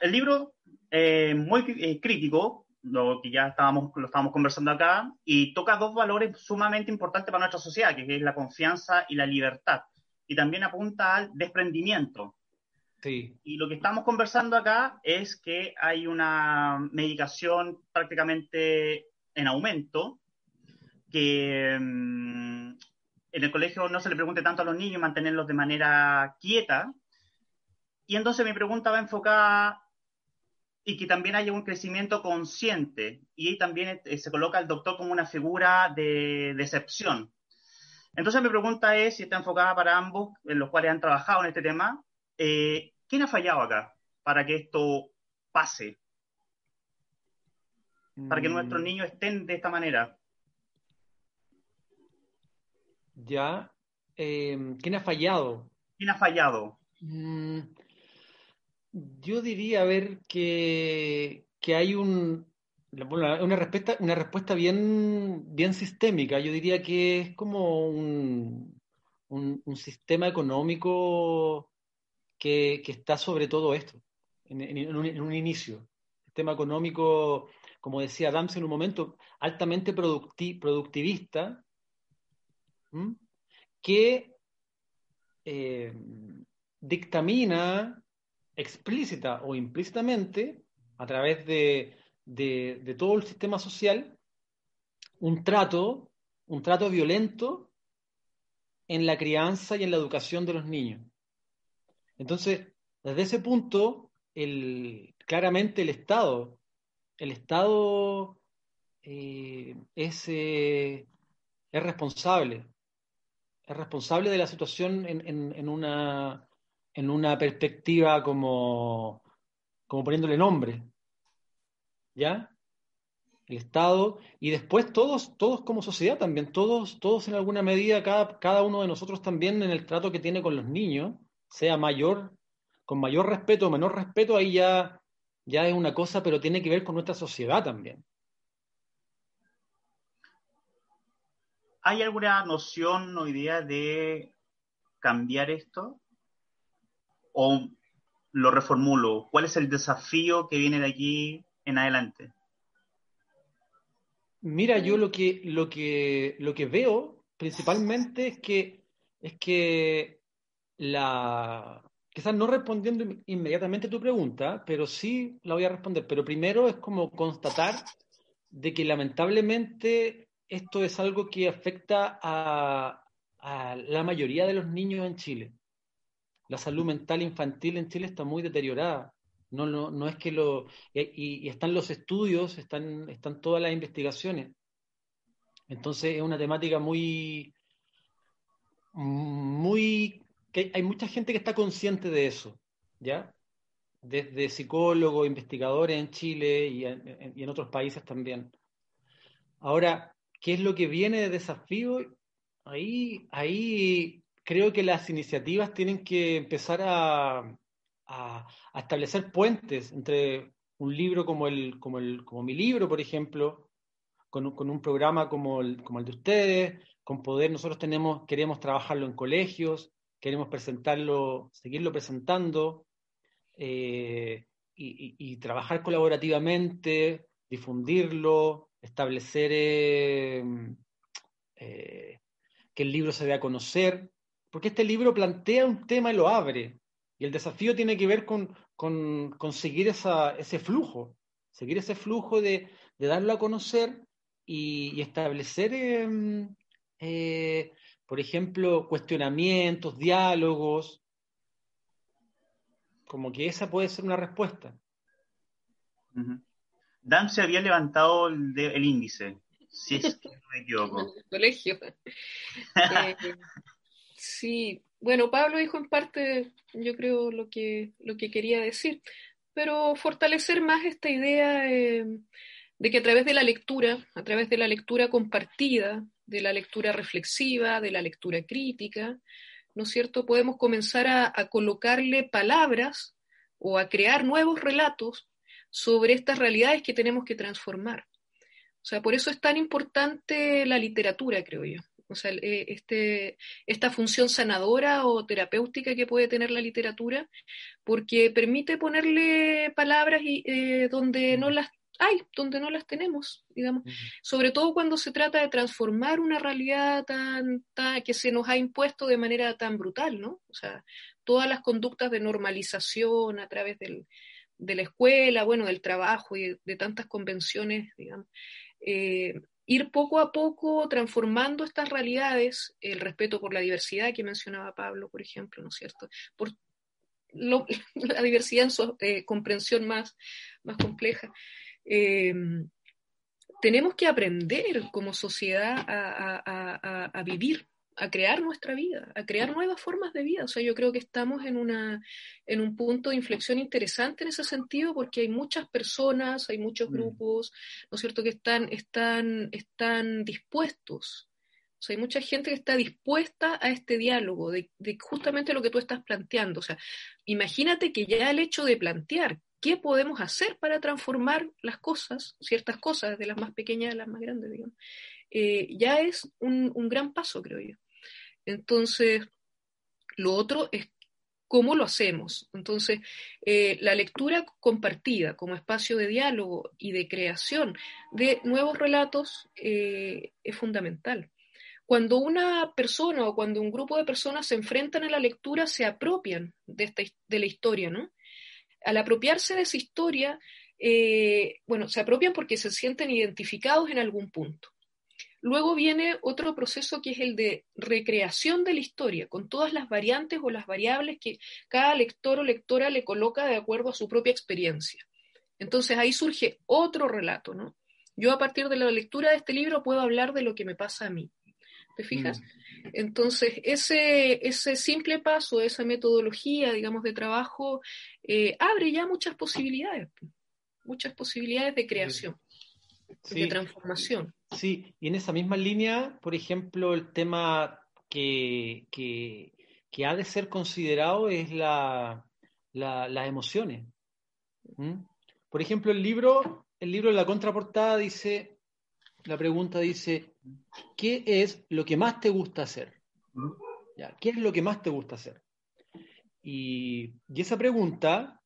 el libro eh, muy eh, crítico, lo que ya estábamos, lo estábamos conversando acá, y toca dos valores sumamente importantes para nuestra sociedad, que es la confianza y la libertad. Y también apunta al desprendimiento. Sí. Y lo que estamos conversando acá es que hay una medicación prácticamente en aumento, que mm, en el colegio no se le pregunte tanto a los niños, mantenerlos de manera quieta. Y entonces mi pregunta va enfocada y que también haya un crecimiento consciente. Y ahí también eh, se coloca al doctor como una figura de decepción. Entonces mi pregunta es, si está enfocada para ambos, en los cuales han trabajado en este tema, eh, ¿quién ha fallado acá para que esto pase? Para que nuestros Mm, niños estén de esta manera. Ya. Eh, ¿quién ha fallado? ¿Quién ha fallado? Mm, yo diría, a ver, que, que hay un, una respuesta, una respuesta bien, bien sistémica. Yo diría que es como un, un, sistema económico que, que está sobre todo esto, en, un, en un inicio. Sistema económico, como decía Adams en un momento, altamente producti- productivista, que eh, dictamina explícita o implícitamente, a través de, de- todo el sistema social, un trato, un trato violento en la crianza y en la educación de los niños. Entonces, desde ese punto, claramente el Estado, el Estado eh, es, eh, es responsable, es responsable de la situación en- en una, en una perspectiva como, como poniéndole nombre, ¿ya? El Estado y después todos, todos como sociedad también, todos, todos en alguna medida, cada, cada uno de nosotros también en el trato que tiene con los niños, sea mayor, con mayor respeto o menor respeto, ahí ya, ya es una cosa, pero tiene que ver con nuestra sociedad también. ¿Hay alguna noción o idea de cambiar esto? ¿O lo reformulo? ¿Cuál es el desafío que viene de aquí en adelante? Mira, yo lo que, lo que, lo que veo principalmente es que, es que la, quizás no respondiendo in- inmediatamente tu pregunta, pero sí la voy a responder. Pero primero es como constatar de que lamentablemente esto es algo que afecta a, a la mayoría de los niños en Chile. La salud mental infantil en Chile está muy deteriorada. No, no, no es que lo... Y, están los estudios, están, están todas las investigaciones. Entonces es una temática muy, muy... que hay mucha gente que está consciente de eso, ¿ya? Desde psicólogos, investigadores en Chile y en, en- y en otros países también. Ahora, ¿qué es lo que viene de desafío? Ahí, ahí creo que las iniciativas tienen que empezar a, establecer puentes entre un libro como, el, como, el, como mi libro, por ejemplo, con, con un programa como el, como el de ustedes, con poder, nosotros tenemos, queremos trabajarlo en colegios, queremos presentarlo, seguirlo presentando, eh, y trabajar colaborativamente, difundirlo, establecer eh, eh, que el libro se dé a conocer, porque este libro plantea un tema y lo abre, y el desafío tiene que ver con, con, con seguir esa, ese flujo, seguir ese flujo de, de darlo a conocer y, y establecer, eh, eh, por ejemplo, cuestionamientos, diálogos, como que esa puede ser una respuesta. Dan se había levantado el, de- el índice, si es que no me equivoco. el colegio. Eh, sí, bueno, Pablo dijo en parte, yo creo, lo que, lo que quería decir, pero fortalecer más esta idea de que a través de la lectura, a través de la lectura compartida, de la lectura reflexiva, de la lectura crítica, ¿no es cierto? Podemos comenzar a, a colocarle palabras o a crear nuevos relatos sobre estas realidades que tenemos que transformar. O sea, por eso es tan importante la literatura, creo yo. O sea, eh, este, esta función sanadora o terapéutica que puede tener la literatura, porque permite ponerle palabras y, eh, donde no las hay, donde no las tenemos, digamos. Sobre todo cuando se trata de transformar una realidad tan, tan, que se nos ha impuesto de manera tan brutal, ¿no? O sea, todas las conductas de normalización a través del, de la escuela, bueno, del trabajo y de, tantas convenciones, digamos. Eh, ir poco a poco transformando estas realidades, el respeto por la diversidad que mencionaba Pablo, por ejemplo, ¿no es cierto? Por la diversidad en su eh, comprensión más, más compleja. Eh, tenemos que aprender como sociedad a, a, vivir, a crear nuestra vida, a crear nuevas formas de vida. O sea, yo creo que estamos en, una, en un punto de inflexión interesante en ese sentido porque hay muchas personas, hay muchos mm. grupos, ¿no es cierto?, que están, están, están dispuestos. O sea, hay mucha gente que está dispuesta a este diálogo de, de justamente lo que tú estás planteando. O sea, imagínate que ya el hecho de plantear qué podemos hacer para transformar las cosas, ciertas cosas, de las más pequeñas a las más grandes, digamos, eh, ya es un, gran paso, creo yo. Entonces, lo otro es cómo lo hacemos. Entonces, eh, la lectura compartida como espacio de diálogo y de creación de nuevos relatos eh, es fundamental. Cuando una persona o cuando un grupo de personas se enfrentan a la lectura, se apropian de, esta, de la historia, ¿no? al apropiarse de esa historia, eh, bueno, se apropian porque se sienten identificados en algún punto. Luego viene otro proceso que es el de recreación de la historia, con todas las variantes o las variables que cada lector o lectora le coloca de acuerdo a su propia experiencia. Entonces ahí surge otro relato, ¿no? Yo a partir de la lectura de este libro puedo hablar de lo que me pasa a mí. ¿Te fijas? Mm. Entonces, ese, ese simple paso, esa metodología, digamos, de trabajo, eh, abre ya muchas posibilidades, muchas posibilidades de creación, de transformación. Sí, y en esa misma línea, por ejemplo, el tema que, ha de ser considerado es la, las emociones. Por ejemplo, el libro, el libro en la contraportada dice, la pregunta dice, ¿qué es lo que más te gusta hacer? ¿Qué es lo que más te gusta hacer? Y, esa pregunta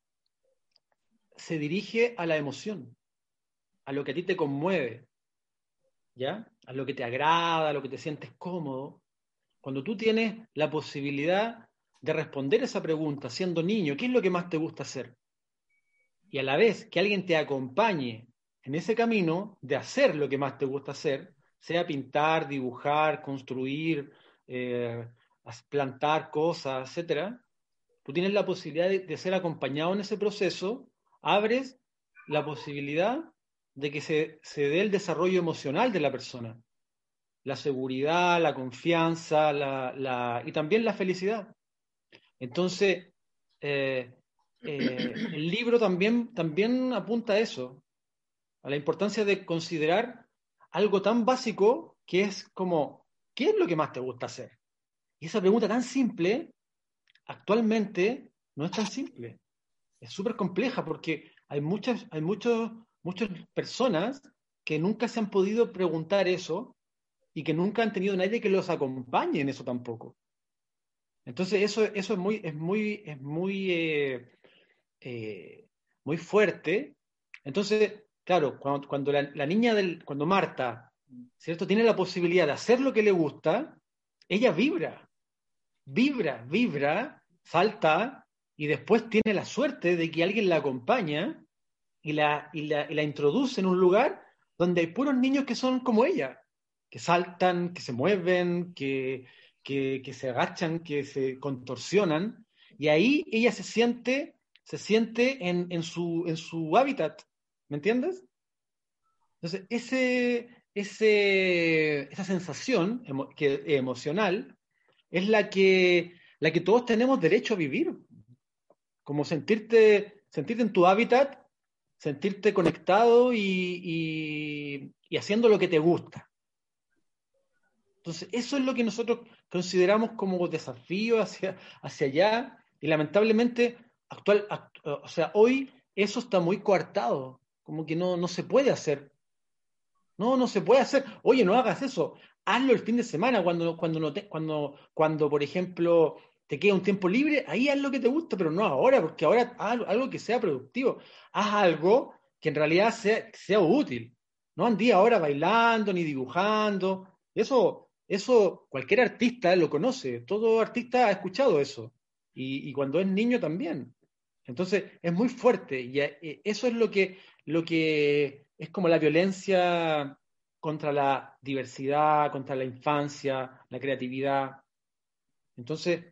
se dirige a la emoción, a lo que a ti te conmueve, ¿ya? A lo que te agrada, a lo que te sientes cómodo. Cuando tú tienes la posibilidad de responder esa pregunta siendo niño, ¿qué es lo que más te gusta hacer? Y a la vez que alguien te acompañe en ese camino de hacer lo que más te gusta hacer, sea pintar, dibujar, construir, eh, plantar cosas, etcétera, tú tienes la posibilidad de, ser acompañado en ese proceso, abres la posibilidad de que se, se, dé el desarrollo emocional de la persona, la seguridad, la confianza la, la, y también la felicidad. Entonces, eh, eh, el libro también, también apunta a eso, a la importancia de considerar algo tan básico que es como, ¿qué es lo que más te gusta hacer? Y esa pregunta tan simple, actualmente no es tan simple. Es súper compleja porque hay muchas, hay muchos, muchas personas que nunca se han podido preguntar eso y que nunca han tenido nadie que los acompañe en eso tampoco. Entonces eso, eso es muy, es muy, es muy, eh, eh, muy fuerte. Entonces, claro, cuando, cuando la, niña del, cuando Marta, ¿cierto? Tiene la posibilidad de hacer lo que le gusta, ella vibra, vibra, vibra, salta y después tiene la suerte de que alguien la acompaña y la, y la, introduce en un lugar donde hay puros niños que son como ella, que saltan, que se mueven, que, que, que se agachan, que se contorsionan, y ahí ella se siente, se siente en, en, su, en su hábitat, ¿Me entiendes? Entonces, ese, ese, esa sensación que, emocional es la que, la que todos tenemos derecho a vivir. Como sentirte, sentirte en tu hábitat, sentirte conectado y, y, haciendo lo que te gusta. Entonces, eso es lo que nosotros consideramos como desafío hacia, hacia allá y lamentablemente, actual, o sea, hoy eso está muy coartado, como que no, no se puede hacer. No, no se puede hacer. Oye, no hagas eso. Hazlo el fin de semana cuando, cuando, no te, cuando, cuando por ejemplo, te queda un tiempo libre, ahí haz lo que te gusta, pero no ahora, porque ahora haz algo que sea productivo. Haz algo que en realidad sea, sea útil. No andí ahora bailando ni dibujando. Eso, eso cualquier artista lo conoce. Todo artista ha escuchado eso. Y, y cuando es niño también. Entonces es muy fuerte y eh, eso es lo que, lo que es como la violencia contra la diversidad, contra la infancia, la creatividad. Entonces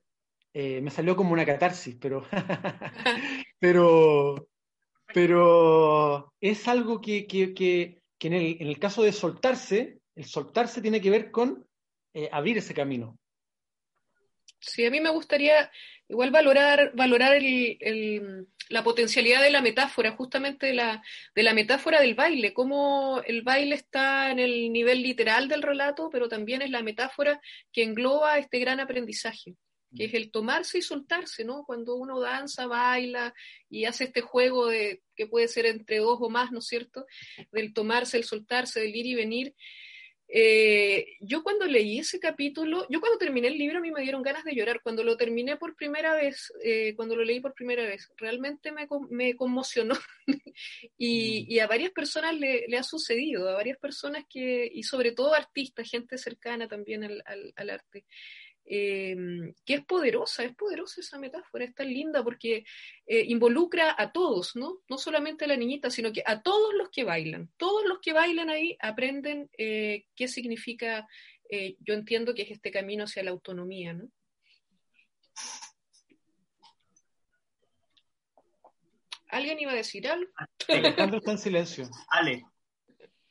eh, me salió como una catarsis, pero, pero, pero es algo que, que, que, que en, el, en, el, caso de soltarse, el soltarse tiene que ver con eh, abrir ese camino. Sí, a mí me gustaría igual valorar, valorar el, el, la potencialidad de la metáfora, justamente de la, de la metáfora del baile, cómo el baile está en el nivel literal del relato, pero también es la metáfora que engloba este gran aprendizaje que es el tomarse y soltarse, ¿no? Cuando uno danza, baila y hace este juego de que puede ser entre dos o más, ¿no es cierto? Del tomarse, el soltarse, del ir y venir. Eh, yo cuando leí ese capítulo, yo cuando terminé el libro a mí me dieron ganas de llorar. Cuando lo terminé por primera vez, eh, cuando lo leí por primera vez, realmente me, me conmocionó. y, y, a varias personas le, le, ha sucedido, a varias personas que, y sobre todo artistas, gente cercana también al, al, al arte eh, que es poderosa, es poderosa esa metáfora, es tan linda porque eh, involucra a todos, ¿no? No solamente a la niñita, sino que a todos los que bailan. Todos los que bailan ahí aprenden eh, qué significa, eh, yo entiendo que es este camino hacia la autonomía, ¿no? ¿Alguien iba a decir algo? Alejandro está en silencio. Ale,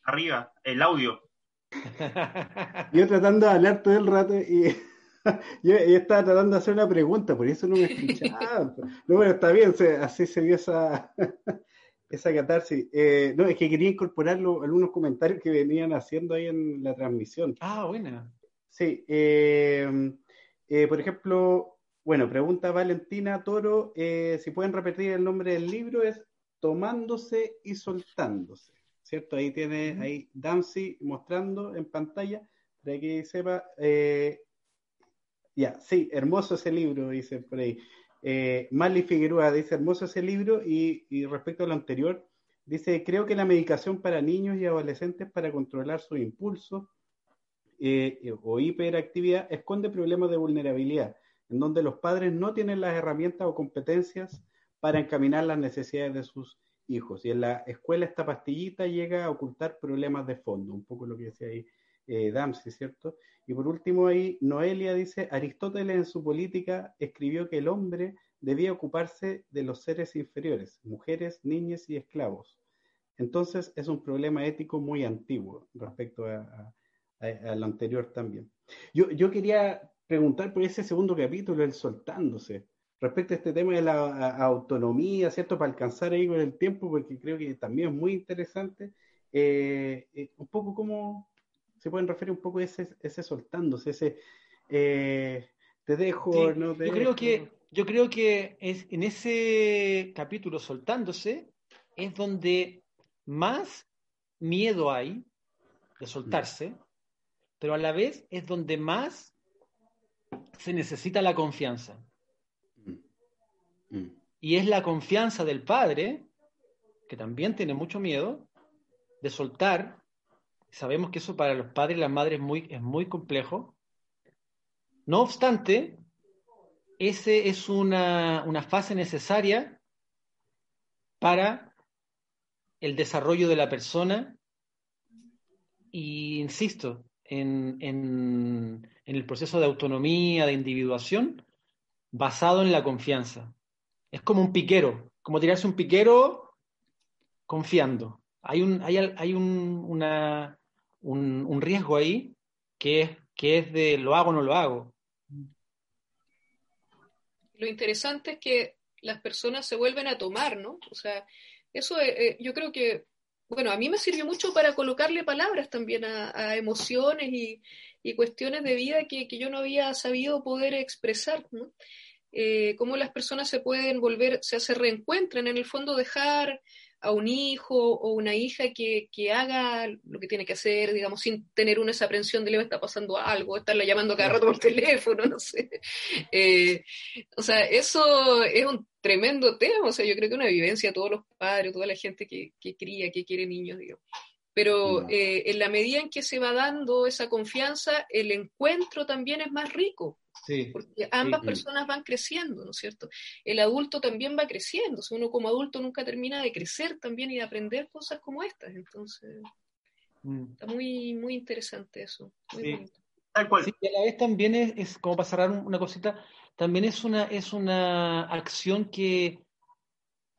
arriba, el audio. Yo tratando de hablar todo el rato y yo, yo, estaba tratando de hacer una pregunta, por eso no me escuchaba. no, bueno, está bien, se, así se vio esa, esa catarsis. Eh, no, es que quería incorporar lo, algunos comentarios que venían haciendo ahí en la transmisión. Ah, buena. Sí, eh, eh, por ejemplo, bueno, pregunta Valentina Toro, eh, si pueden repetir el nombre del libro, es Tomándose y Soltándose, ¿cierto? Ahí tiene, ahí Dancy mostrando en pantalla, para que sepa, eh, ya, sí, hermoso ese libro, dice por ahí. Eh, Marley Figueroa dice, hermoso ese libro, y, y, respecto a lo anterior, dice, creo que la medicación para niños y adolescentes para controlar sus impulsos eh, o hiperactividad esconde problemas de vulnerabilidad, en donde los padres no tienen las herramientas o competencias para encaminar las necesidades de sus hijos. Y en la escuela esta pastillita llega a ocultar problemas de fondo, un poco lo que decía ahí eh, Damsi, ¿cierto? Y por último ahí, Noelia dice, Aristóteles en su política escribió que el hombre debía ocuparse de los seres inferiores, mujeres, niñas y esclavos. Entonces es un problema ético muy antiguo respecto a, lo anterior también. Yo, yo, quería preguntar por ese segundo capítulo, el soltándose, respecto a este tema de la autonomía, ¿cierto? Para alcanzar ahí con el tiempo, porque creo que también es muy interesante. Eh, eh, un poco cómo, se pueden referir un poco a ese, ese soltándose, ese eh, te dejo, sí, no te yo dejo. creo que yo creo que es en ese capítulo soltándose es donde más miedo hay de soltarse, mm. pero a la vez es donde más se necesita la confianza. Mm. Mm. Y es la confianza del padre, que también tiene mucho miedo, de soltar Sabemos que eso para los padres y las madres es muy, es muy complejo. No obstante, ese es una, una fase necesaria para el desarrollo de la persona y, insisto, en, en, el proceso de autonomía, de individuación, basado en la confianza. Es como un piquero, como tirarse un piquero confiando. Hay, un, hay, hay un, una, un, un, riesgo ahí que es, que es de lo hago o no lo hago. Lo interesante es que las personas se vuelven a tomar, ¿no? O sea, eso eh, yo creo que, bueno, a mí me sirvió mucho para colocarle palabras también a, emociones y, y, cuestiones de vida que, que, yo no había sabido poder expresar, ¿no? eh, cómo las personas se pueden volver, se, se reencuentran, en el fondo dejar a un hijo o una hija que, que, haga lo que tiene que hacer, digamos, sin tener una esa aprensión de le está pasando algo, estarla llamando cada rato por teléfono, no sé. Eh, o sea, eso es un tremendo tema, o sea, yo creo que una vivencia, todos los padres, toda la gente que, que cría, que quiere niños, digo. Pero eh, en la medida en que se va dando esa confianza, el encuentro también es más rico. Porque ambas personas van creciendo, ¿no es cierto? El adulto también va creciendo. O uno como adulto nunca termina de crecer también y de aprender cosas como estas. Entonces, mm. está muy, muy interesante eso. Muy Tal cual. y a la vez también es, como para cerrar una cosita, también es una, es una acción que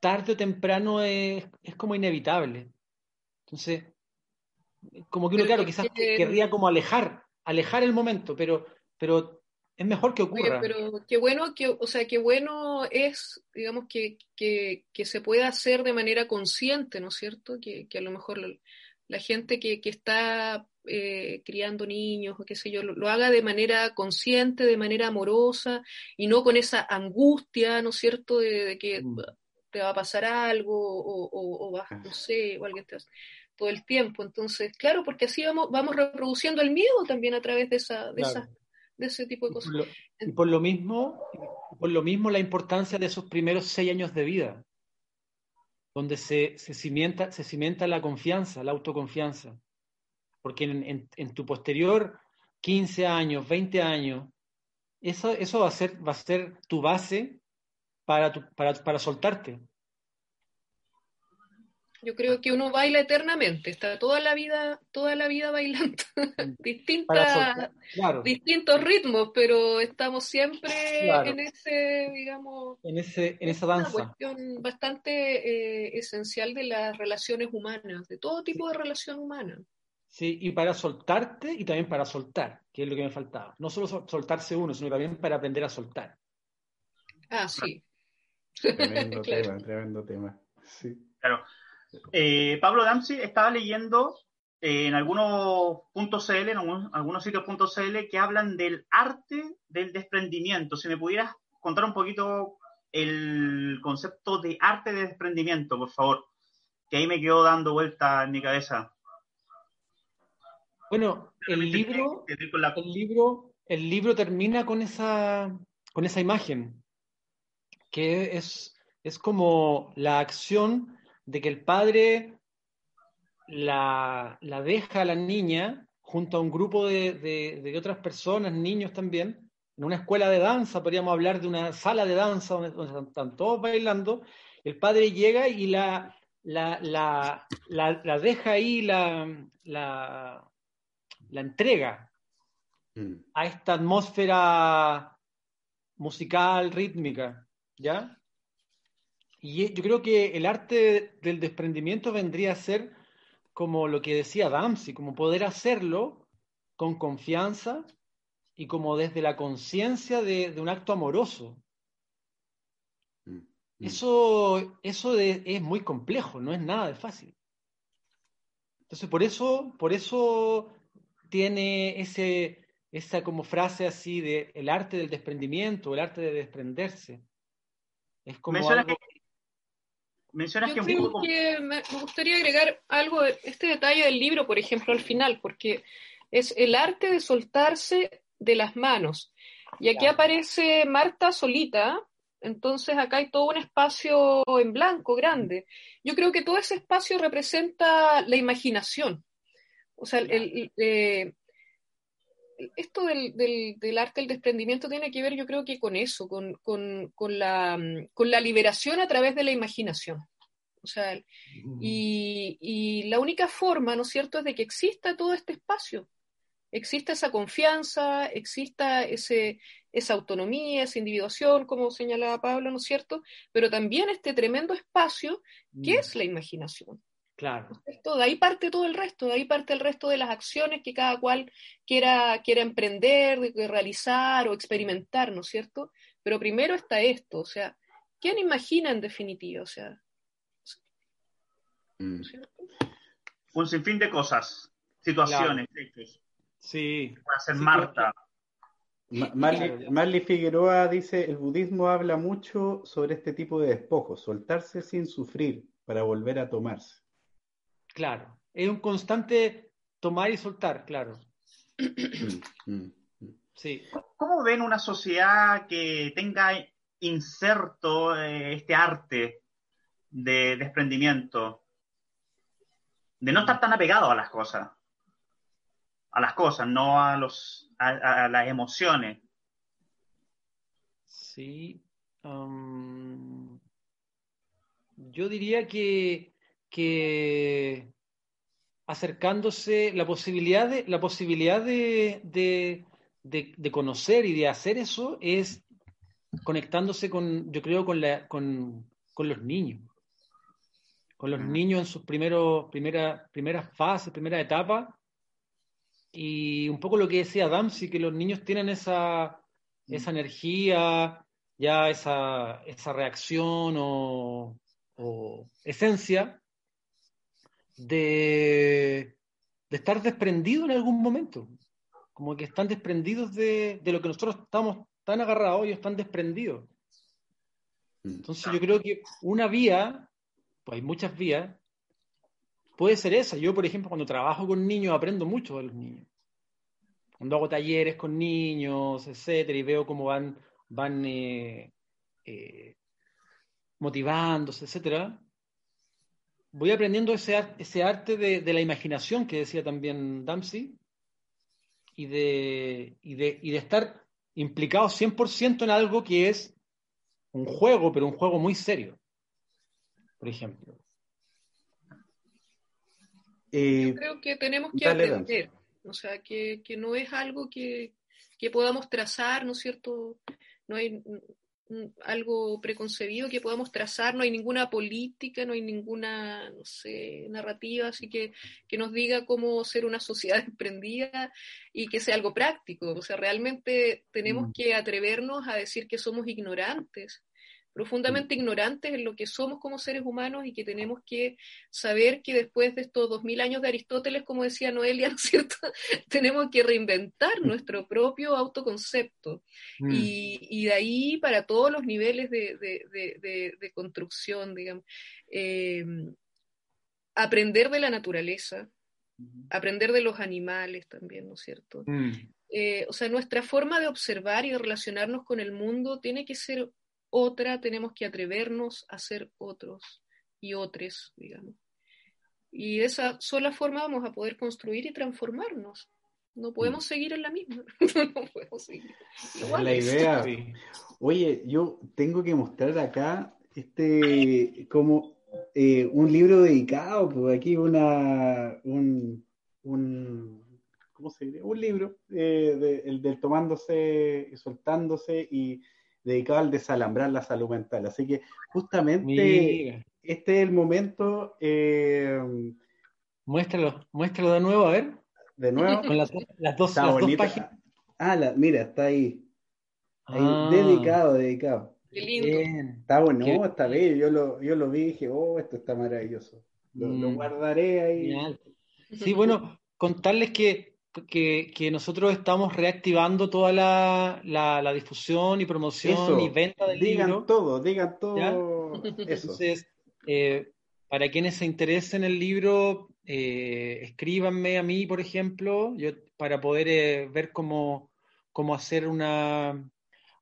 tarde o temprano es, es como inevitable. Entonces, como que uno, claro, quizás querría como alejar, alejar el momento, pero, pero es mejor que ocurra. pero qué bueno, que, o sea, qué bueno es, digamos, que, que, que, se pueda hacer de manera consciente, ¿no es cierto? Que, que a lo mejor la, gente que, está eh, criando niños o qué sé yo, lo, haga de manera consciente, de manera amorosa y no con esa angustia, ¿no es cierto?, de, que mm. te va a pasar algo o, o, o no sé, o alguien te va todo el tiempo. Entonces, claro, porque así vamos, vamos reproduciendo el miedo también a través de esa, de esa de ese tipo de cosas. Y por lo, mismo, por lo mismo la importancia de esos primeros seis años de vida, donde se, se, cimienta, se cimienta la confianza, la autoconfianza. Porque en, en, tu posterior 15 años, 20 años, eso, eso va, a ser, va a ser tu base para, tu, para, para soltarte. Yo creo que uno baila eternamente, está toda la vida, toda la vida bailando distintas, distintos ritmos, pero estamos siempre en ese, digamos, en ese, en esa danza. Una cuestión bastante eh, esencial de las relaciones humanas, de todo tipo de relación humana. Sí, y para soltarte y también para soltar, que es lo que me faltaba. No solo soltarse uno, sino también para aprender a soltar. Ah, sí. Tremendo tema, tremendo tema. Sí. Claro. Eh, Pablo Damsi estaba leyendo eh, en algunos puntos CL, en algunos, sitios CL, que hablan del arte del desprendimiento. Si me pudieras contar un poquito el concepto de arte de desprendimiento, por favor, que ahí me quedó dando vuelta en mi cabeza. Bueno, el libro, el libro, el libro termina con esa, con esa imagen, que es, es como la acción de que el padre la, deja a la niña junto a un grupo de, otras personas, niños también, en una escuela de danza, podríamos hablar de una sala de danza donde, están todos bailando, el padre llega y la, la, la, deja ahí, la, la, entrega mm. a esta atmósfera musical, rítmica, ¿ya? Y yo creo que el arte del desprendimiento vendría a ser como lo que decía Damsi, como poder hacerlo con confianza y como desde la conciencia de, un acto amoroso. Mm, mm. Eso, eso es muy complejo, no es nada de fácil. Entonces, por eso, por eso tiene ese, esa como frase así de el arte del desprendimiento, el arte de desprenderse. Es como algo... Mencionas que, me, gustaría agregar algo, de este detalle del libro, por ejemplo, al final, porque es el arte de soltarse de las manos. Y aquí aparece Marta solita, entonces acá hay todo un espacio en blanco grande. Yo creo que todo ese espacio representa la imaginación. O sea, el, eh, esto del, del, arte del desprendimiento tiene que ver, yo creo que con eso, con, con, con, la, con la, liberación a través de la imaginación. O sea, y, y, la única forma, ¿no es cierto?, es de que exista todo este espacio, exista esa confianza, exista ese, esa autonomía, esa individuación, como señalaba Pablo, ¿no es cierto? Pero también este tremendo espacio que mm. es la imaginación. Claro. De ahí parte todo el resto, de ahí parte el resto de las acciones que cada cual quiera, quiera emprender, realizar o experimentar, ¿no es cierto? Pero primero está esto, o sea, ¿quién imagina en definitiva? O sea, mm. Un sinfín de cosas, situaciones, hechos. Sí. Puede ser Marta. Marley, Figueroa dice, el budismo habla mucho sobre este tipo de despojos, soltarse sin sufrir para volver a tomarse. Claro, es un constante tomar y soltar, claro. Sí. ¿Cómo ven una sociedad que tenga inserto eh, este arte de desprendimiento? De no estar tan apegado a las cosas. A las cosas, no a los a, las emociones. Sí. Um, yo diría que, que acercándose la posibilidad de la posibilidad de, de, conocer y de hacer eso es conectándose con yo creo con la con, los niños. Con los niños en sus primeros primeras primeras fases primera etapa. Y un poco lo que decía Damsi, que los niños tienen esa, mm. esa energía, ya esa, esa reacción o, esencia de, de, estar desprendido en algún momento. Como que están desprendidos de, de lo que nosotros estamos tan agarrados, ellos están desprendidos. Mm. Entonces yo creo que una vía, pues hay muchas vías, puede ser esa. Yo, por ejemplo, cuando trabajo con niños, aprendo mucho de los niños. Cuando hago talleres con niños, etcétera, y veo cómo van, van eh, eh, motivándose, etcétera, voy aprendiendo ese, ese arte de, la imaginación que decía también Dempsey y de, y de, y de estar implicado 100% en algo que es un juego, pero un juego muy serio, por ejemplo. Yo creo que tenemos que aprender, o sea, que, no es algo que, podamos trazar, ¿no es cierto? No hay algo preconcebido que podamos trazar, no hay ninguna política, no hay ninguna, no sé, narrativa, así que que nos diga cómo ser una sociedad emprendida y que sea algo práctico. O sea, realmente tenemos mm. que atrevernos a decir que somos ignorantes profundamente ignorantes en lo que somos como seres humanos y que tenemos que saber que después de estos dos mil años de Aristóteles, como decía Noelia, ¿no es cierto?, tenemos que reinventar nuestro propio autoconcepto. Mm. Y, de ahí para todos los niveles de, construcción, digamos, eh, aprender de la naturaleza, aprender de los animales también, ¿no es cierto? Mm. Eh, o sea, nuestra forma de observar y de relacionarnos con el mundo tiene que ser otra tenemos que atrevernos a ser otros y otros, digamos. Y de esa sola forma vamos a poder construir y transformarnos. No podemos mm. seguir en la misma. no podemos seguir. la idea. Oye, yo tengo que mostrar acá este como eh, un libro dedicado, pues aquí una un, un ¿cómo se dice? Un libro eh, el del tomándose y soltándose y dedicado al desalambrar la salud mental. Así que justamente este es el momento. Eh, muéstralo, muéstralo de nuevo, a ver. De nuevo. Con las, dos, páginas. Ah, mira, está ahí. Ah. dedicado, dedicado. Qué lindo. Está bueno, está bien. Yo lo, yo lo vi y dije, oh, esto está maravilloso. Lo, lo mm. guardaré ahí. Sí, bueno, contarles que que, nosotros estamos reactivando toda la, difusión y promoción y venta del digan libro. todo, digan todo. Eso. Entonces, eh, para quienes se interesen en el libro, eh, escríbanme a mí, por ejemplo, yo, para poder eh, ver cómo, cómo hacer una,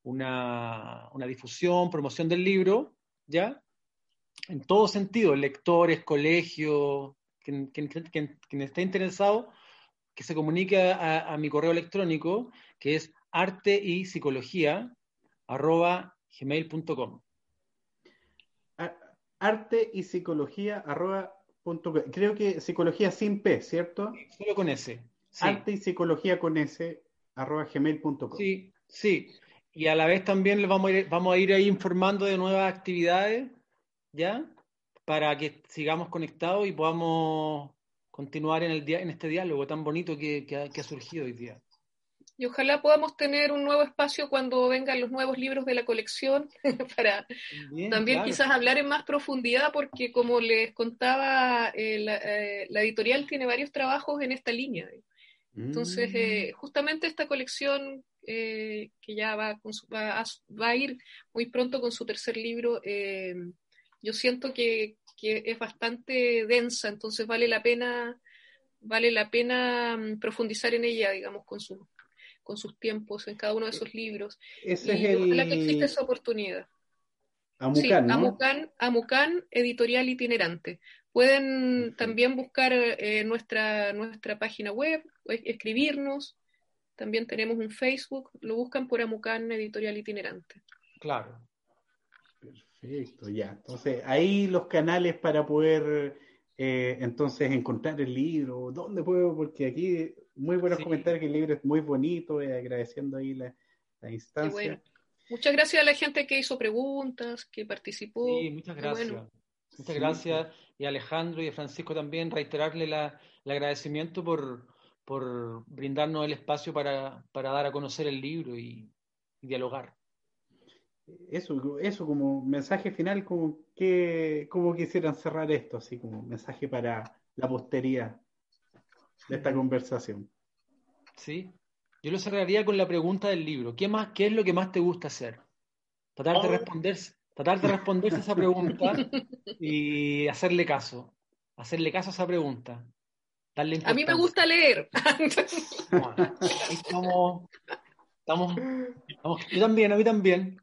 una, una, difusión, promoción del libro, ¿ya? En todo sentido, lectores, colegios, quien, quien, quien esté interesado, que se comunique a, mi correo electrónico, que es arte y psicología gmail.com. Arte y psicología Creo que psicología sin P, ¿cierto? Solo con S. Arte y psicología con S arroba gmail.com. Sí, sí. Y a la vez también les vamos a ir, vamos a ir ahí informando de nuevas actividades, ¿ya? Para que sigamos conectados y podamos continuar en, el en este diálogo tan bonito que, ha, surgido hoy día. Y ojalá podamos tener un nuevo espacio cuando vengan los nuevos libros de la colección para también quizás hablar en más profundidad, porque como les contaba, eh, eh, la, editorial tiene varios trabajos en esta línea. Entonces, mm. eh, justamente esta colección eh, que ya va, con su, va, a, va, a, ir muy pronto con su tercer libro. Eh, yo siento que, que, es bastante densa, entonces vale la pena, vale la pena mm, profundizar en ella, digamos, con su, con sus tiempos en cada uno de esos libros. Ese y es el... ojalá que exista esa oportunidad. Amucan, sí, ¿no? Amucan, Amucan, editorial itinerante. Pueden también buscar eh, nuestra, nuestra página web, escribirnos. También tenemos un Facebook, lo buscan por Amucan Editorial Itinerante. Claro. Perfecto, ya. Entonces, ahí los canales para poder eh, entonces encontrar el libro, ¿dónde puedo? Porque aquí muy buenos sí. comentarios que el libro es muy bonito, eh, agradeciendo ahí la, la instancia. Bueno. Muchas gracias a la gente que hizo preguntas, que participó. Sí, muchas gracias. Bueno. Muchas sí. gracias. Y a Alejandro y a Francisco también, reiterarle la, el agradecimiento por, por brindarnos el espacio para, para, dar a conocer el libro y, y, dialogar. Eso, eso como mensaje final, como que cómo quisieran cerrar esto, así como mensaje para la posteridad de esta conversación. Sí, yo lo cerraría con la pregunta del libro. ¿Qué, más, qué es lo que más te gusta hacer? Tratar de responderse, tratar de responderse esa pregunta y hacerle caso. Hacerle caso a esa pregunta. Darle a mí me gusta leer. Bueno, estamos, estamos, estamos, yo también, a mí también.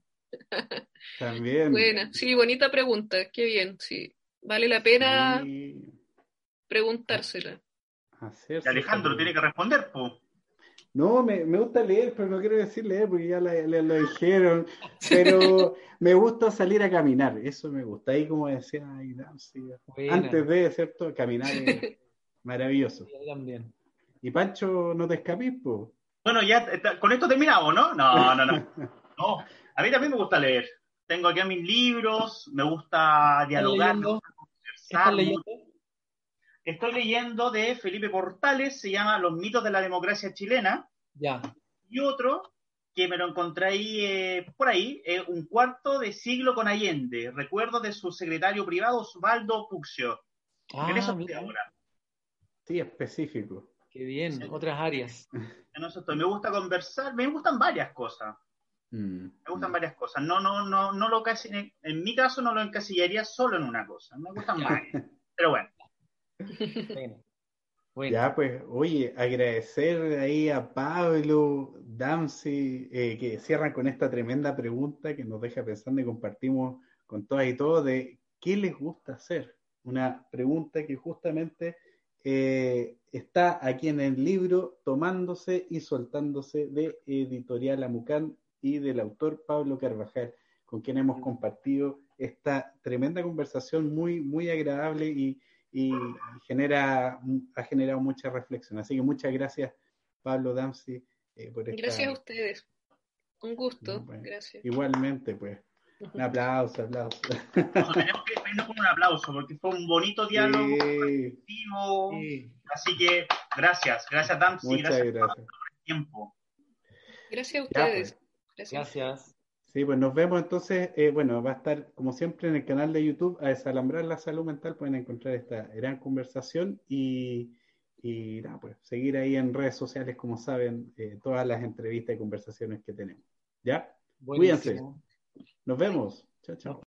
También. Buena, sí, bonita pregunta, qué bien, sí. Vale la pena sí. preguntársela. Y Alejandro tiene que responder, pues. No, me, me, gusta leer, pero no quiero decir leer porque ya le, le, lo dijeron. Pero me gusta salir a caminar, eso me gusta. Ahí, como decía ahí, sí, antes de, ¿cierto? Caminar es maravilloso. También. Y Pancho, no te escapís, pues. Bueno, ya con esto terminamos, ¿no? No, no, no. No, a mí también me gusta leer. Tengo aquí mis libros, me gusta dialogar, me gusta conversar. leyendo? Estoy leyendo de Felipe Portales, se llama Los mitos de la democracia chilena. Ya. Y otro que me lo encontré ahí, eh, por ahí, eh, un cuarto de siglo con Allende, recuerdo de su secretario privado Osvaldo Puccio. Ah, en eso mira. estoy ahora. Sí, específico. Qué bien, sí. otras áreas. En eso estoy. Me gusta conversar, me gustan varias cosas. Mm. Me gustan varias cosas. No, no, no, no lo casi, en mi caso no lo encasillaría solo en una cosa. Me gustan varias. Pero bueno. Bueno. Bueno. Ya, pues, oye, agradecer ahí a Pablo, Damsi, eh, que cierran con esta tremenda pregunta que nos deja pensando y compartimos con todas y todos de qué les gusta hacer. Una pregunta que justamente eh, está aquí en el libro tomándose y soltándose de Editorial Amucán y del autor Pablo Carvajal, con quien hemos compartido esta tremenda conversación muy, muy agradable y, y genera, ha generado mucha reflexión. Así que muchas gracias, Pablo Damsi, eh, por esta... Gracias a ustedes. Un gusto. Bueno, gracias. Igualmente, pues. Un aplauso, aplauso. No, tenemos que irnos con un aplauso porque fue un bonito diálogo, sí. Sí. Así que gracias, gracias Damsi, Muchas gracias, gracias. por el tiempo. Gracias a ustedes. Ya, pues. Gracias. gracias. Sí, pues nos vemos entonces, eh, bueno, va a estar como siempre en el canal de YouTube a desalambrar la salud mental, pueden encontrar esta gran conversación y, y nada, pues seguir ahí en redes sociales, como saben, eh, todas las entrevistas y conversaciones que tenemos. ¿Ya? Buenísimo. Cuídense. Nos vemos. Chao, chao.